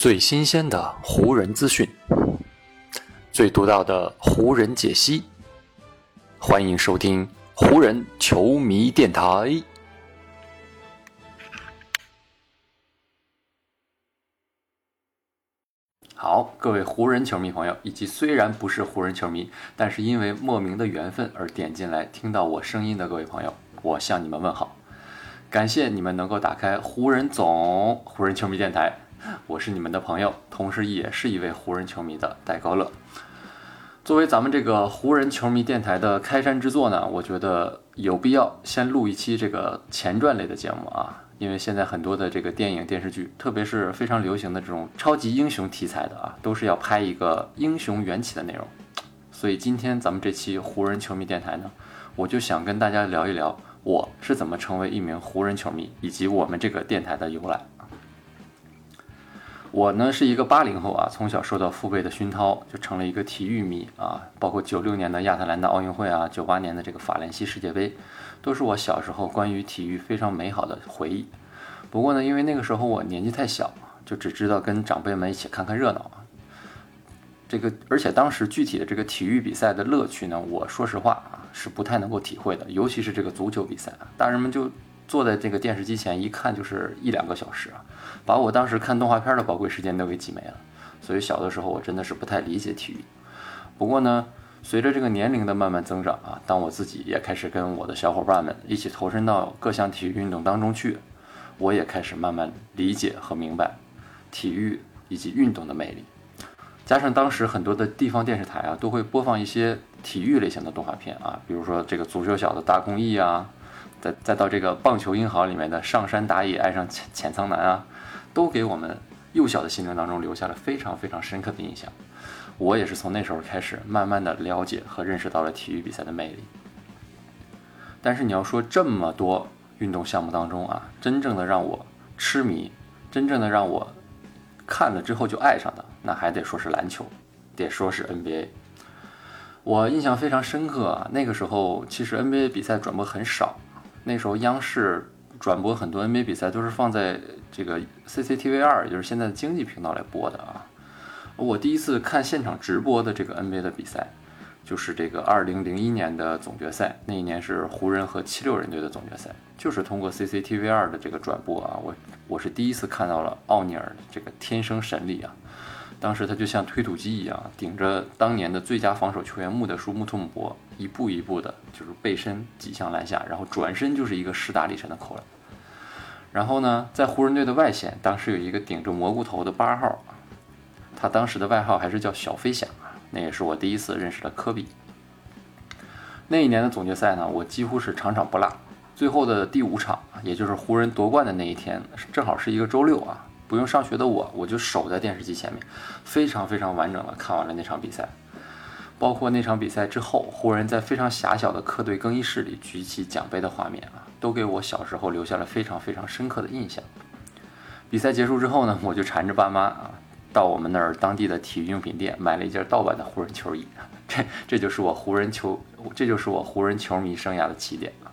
最新鲜的湖人资讯，最独到的湖人解析，欢迎收听湖人球迷电台。好，各位湖人球迷朋友，以及虽然不是湖人球迷，但是因为莫名的缘分而点进来听到我声音的各位朋友，我向你们问好，感谢你们能够打开湖人总湖人球迷电台。我是你们的朋友，同时也是一位湖人球迷的戴高乐。作为咱们这个湖人球迷电台的开山之作呢，我觉得有必要先录一期这个前传类的节目啊，因为现在很多的这个电影电视剧，特别是非常流行的这种超级英雄题材的啊，都是要拍一个英雄缘起的内容。所以今天咱们这期湖人球迷电台呢，我就想跟大家聊一聊我是怎么成为一名湖人球迷，以及我们这个电台的由来。我呢是一个八零后啊，从小受到父辈的熏陶，就成了一个体育迷啊。包括九六年的亚特兰大奥运会啊，九八年的这个法兰西世界杯，都是我小时候关于体育非常美好的回忆。不过呢，因为那个时候我年纪太小，就只知道跟长辈们一起看看热闹啊。这个，而且当时具体的这个体育比赛的乐趣呢，我说实话啊，是不太能够体会的，尤其是这个足球比赛，大人们就。坐在这个电视机前一看就是一两个小时啊，把我当时看动画片的宝贵时间都给挤没了。所以小的时候我真的是不太理解体育。不过呢，随着这个年龄的慢慢增长啊，当我自己也开始跟我的小伙伴们一起投身到各项体育运动当中去，我也开始慢慢理解和明白体育以及运动的魅力。加上当时很多的地方电视台啊，都会播放一些体育类型的动画片啊，比如说这个足球小子大公益啊。再再到这个棒球英豪里面的上山打野爱上浅浅仓男啊，都给我们幼小的心灵当中留下了非常非常深刻的印象。我也是从那时候开始，慢慢的了解和认识到了体育比赛的魅力。但是你要说这么多运动项目当中啊，真正的让我痴迷，真正的让我看了之后就爱上的，那还得说是篮球，得说是 NBA。我印象非常深刻啊，那个时候其实 NBA 比赛转播很少。那时候央视转播很多 NBA 比赛都是放在这个 CCTV 二，也就是现在的经济频道来播的啊。我第一次看现场直播的这个 NBA 的比赛，就是这个2001年的总决赛，那一年是湖人和七六人队的总决赛，就是通过 CCTV 二的这个转播啊，我我是第一次看到了奥尼尔这个天生神力啊。当时他就像推土机一样，顶着当年的最佳防守球员穆德舒穆托姆博，一步一步的，就是背身挤向篮下，然后转身就是一个势大力沉的扣篮。然后呢，在湖人队的外线，当时有一个顶着蘑菇头的八号，他当时的外号还是叫小飞侠。那也是我第一次认识了科比。那一年的总决赛呢，我几乎是场场不落。最后的第五场，也就是湖人夺冠的那一天，正好是一个周六啊。不用上学的我，我就守在电视机前面，非常非常完整的看完了那场比赛，包括那场比赛之后，湖人在非常狭小的客队更衣室里举起奖杯的画面啊，都给我小时候留下了非常非常深刻的印象。比赛结束之后呢，我就缠着爸妈啊，到我们那儿当地的体育用品店买了一件盗版的湖人球衣，这这就是我湖人球，这就是我湖人球迷生涯的起点了。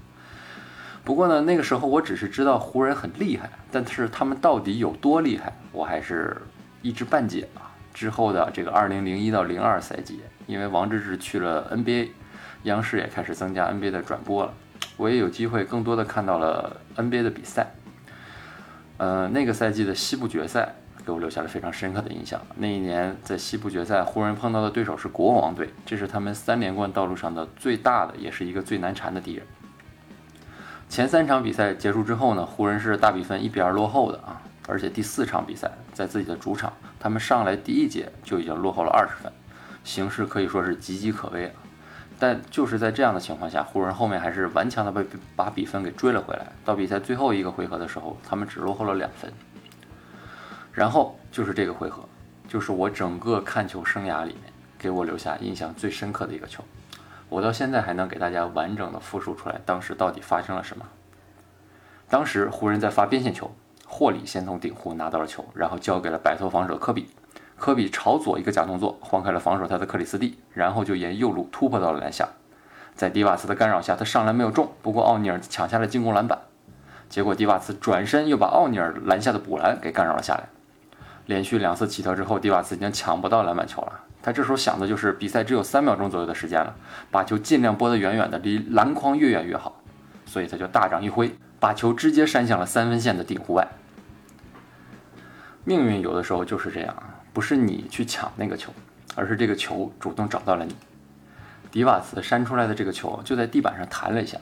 不过呢，那个时候我只是知道湖人很厉害，但是他们到底有多厉害，我还是一知半解啊。之后的这个二零零一到零二赛季，因为王治郅去了 NBA，央视也开始增加 NBA 的转播了，我也有机会更多的看到了 NBA 的比赛。呃，那个赛季的西部决赛给我留下了非常深刻的印象。那一年在西部决赛，湖人碰到的对手是国王队，这是他们三连冠道路上的最大的，也是一个最难缠的敌人。前三场比赛结束之后呢，湖人是大比分一比二落后的啊，而且第四场比赛在自己的主场，他们上来第一节就已经落后了二十分，形势可以说是岌岌可危啊。但就是在这样的情况下，湖人后面还是顽强的被把比分给追了回来。到比赛最后一个回合的时候，他们只落后了两分。然后就是这个回合，就是我整个看球生涯里面给我留下印象最深刻的一个球。我到现在还能给大家完整的复述出来，当时到底发生了什么。当时湖人在发边线球，霍里先从顶弧拿到了球，然后交给了摆脱防守的科比。科比朝左一个假动作，晃开了防守他的克里斯蒂，然后就沿右路突破到了篮下。在迪瓦茨的干扰下，他上篮没有中，不过奥尼尔抢下了进攻篮板。结果迪瓦茨转身又把奥尼尔篮下的补篮给干扰了下来。连续两次起跳之后，迪瓦茨已经抢不到篮板球了。他这时候想的就是比赛只有三秒钟左右的时间了，把球尽量拨得远远的，离篮筐越远越好。所以他就大掌一挥，把球直接扇向了三分线的顶弧外。命运有的时候就是这样，不是你去抢那个球，而是这个球主动找到了你。迪瓦茨扇出来的这个球就在地板上弹了一下，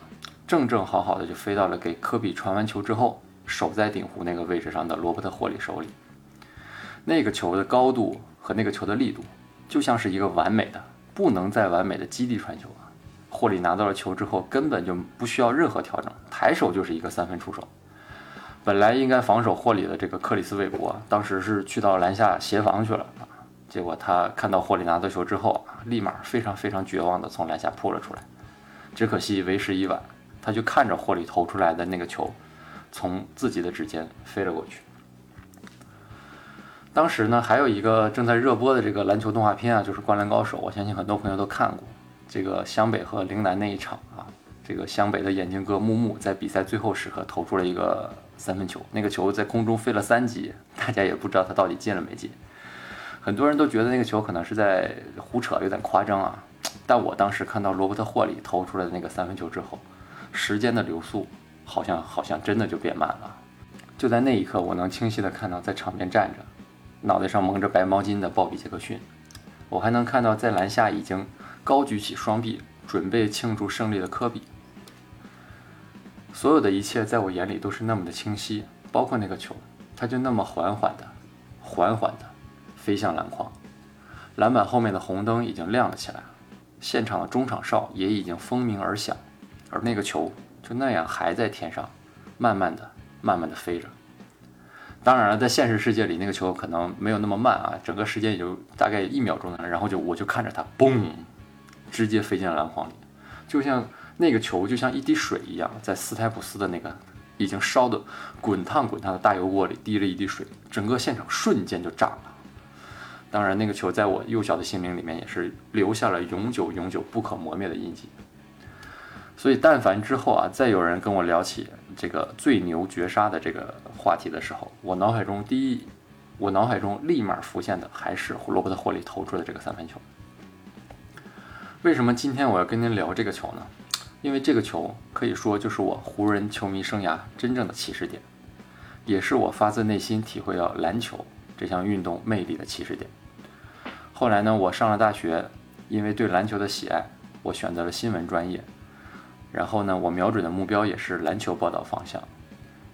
正正好好的就飞到了给科比传完球之后守在顶弧那个位置上的罗伯特霍里手里。那个球的高度和那个球的力度，就像是一个完美的、不能再完美的基地传球啊！霍里拿到了球之后，根本就不需要任何调整，抬手就是一个三分出手。本来应该防守霍里的这个克里斯韦伯，当时是去到篮下协防去了啊，结果他看到霍里拿到球之后，立马非常非常绝望的从篮下扑了出来。只可惜为时已晚，他就看着霍里投出来的那个球，从自己的指尖飞了过去。当时呢，还有一个正在热播的这个篮球动画片啊，就是《灌篮高手》，我相信很多朋友都看过。这个湘北和陵南那一场啊，这个湘北的眼镜哥木木在比赛最后时刻投出了一个三分球，那个球在空中飞了三级，大家也不知道他到底进了没进。很多人都觉得那个球可能是在胡扯，有点夸张啊。但我当时看到罗伯特霍里投出来的那个三分球之后，时间的流速好像好像真的就变慢了。就在那一刻，我能清晰的看到在场边站着。脑袋上蒙着白毛巾的鲍比·杰克逊，我还能看到在篮下已经高举起双臂准备庆祝胜利的科比。所有的一切在我眼里都是那么的清晰，包括那个球，它就那么缓缓的、缓缓的飞向篮筐，篮板后面的红灯已经亮了起来，现场的中场哨也已经蜂鸣而响，而那个球就那样还在天上，慢慢的、慢慢的飞着。当然了，在现实世界里，那个球可能没有那么慢啊，整个时间也就大概一秒钟的，然后就我就看着它，嘣，直接飞进了篮筐里，就像那个球就像一滴水一样，在斯台普斯的那个已经烧的滚烫滚烫的大油锅里滴了一滴水，整个现场瞬间就炸了。当然，那个球在我幼小的心灵里面也是留下了永久永久不可磨灭的印记。所以，但凡之后啊，再有人跟我聊起这个最牛绝杀的这个话题的时候，我脑海中第一，我脑海中立马浮现的还是罗伯特霍利投出的这个三分球。为什么今天我要跟您聊这个球呢？因为这个球可以说就是我湖人球迷生涯真正的起始点，也是我发自内心体会到篮球这项运动魅力的起始点。后来呢，我上了大学，因为对篮球的喜爱，我选择了新闻专业。然后呢，我瞄准的目标也是篮球报道方向。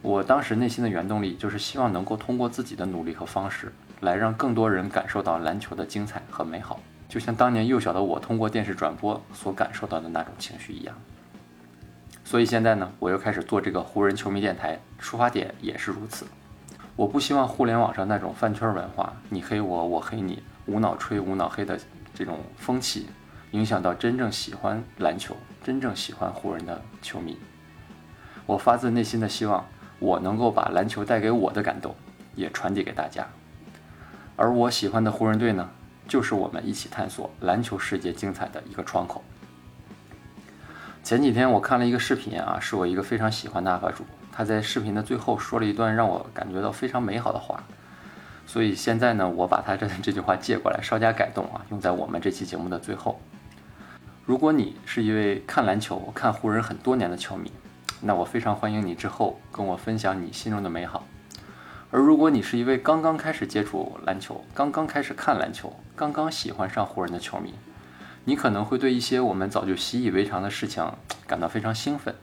我当时内心的原动力就是希望能够通过自己的努力和方式，来让更多人感受到篮球的精彩和美好，就像当年幼小的我通过电视转播所感受到的那种情绪一样。所以现在呢，我又开始做这个湖人球迷电台，出发点也是如此。我不希望互联网上那种饭圈文化，你黑我，我黑你，无脑吹无脑黑的这种风气。影响到真正喜欢篮球、真正喜欢湖人的球迷。我发自内心的希望，我能够把篮球带给我的感动也传递给大家。而我喜欢的湖人队呢，就是我们一起探索篮球世界精彩的一个窗口。前几天我看了一个视频啊，是我一个非常喜欢的 UP 主，他在视频的最后说了一段让我感觉到非常美好的话。所以现在呢，我把他这这句话借过来，稍加改动啊，用在我们这期节目的最后。如果你是一位看篮球、看湖人很多年的球迷，那我非常欢迎你之后跟我分享你心中的美好。而如果你是一位刚刚开始接触篮球、刚刚开始看篮球、刚刚喜欢上湖人的球迷，你可能会对一些我们早就习以为常的事情感到非常兴奋。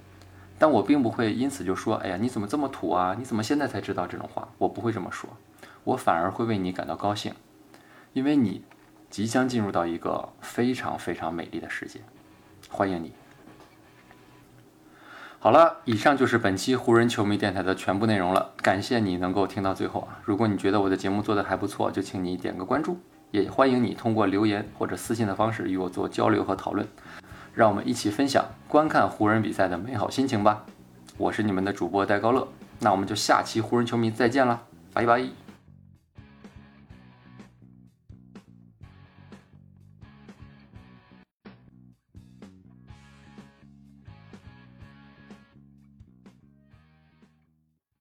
但我并不会因此就说：“哎呀，你怎么这么土啊？你怎么现在才知道这种话？”我不会这么说，我反而会为你感到高兴，因为你。即将进入到一个非常非常美丽的世界，欢迎你！好了，以上就是本期湖人球迷电台的全部内容了。感谢你能够听到最后啊！如果你觉得我的节目做得还不错，就请你点个关注，也欢迎你通过留言或者私信的方式与我做交流和讨论，让我们一起分享观看湖人比赛的美好心情吧！我是你们的主播戴高乐，那我们就下期湖人球迷再见了，拜拜！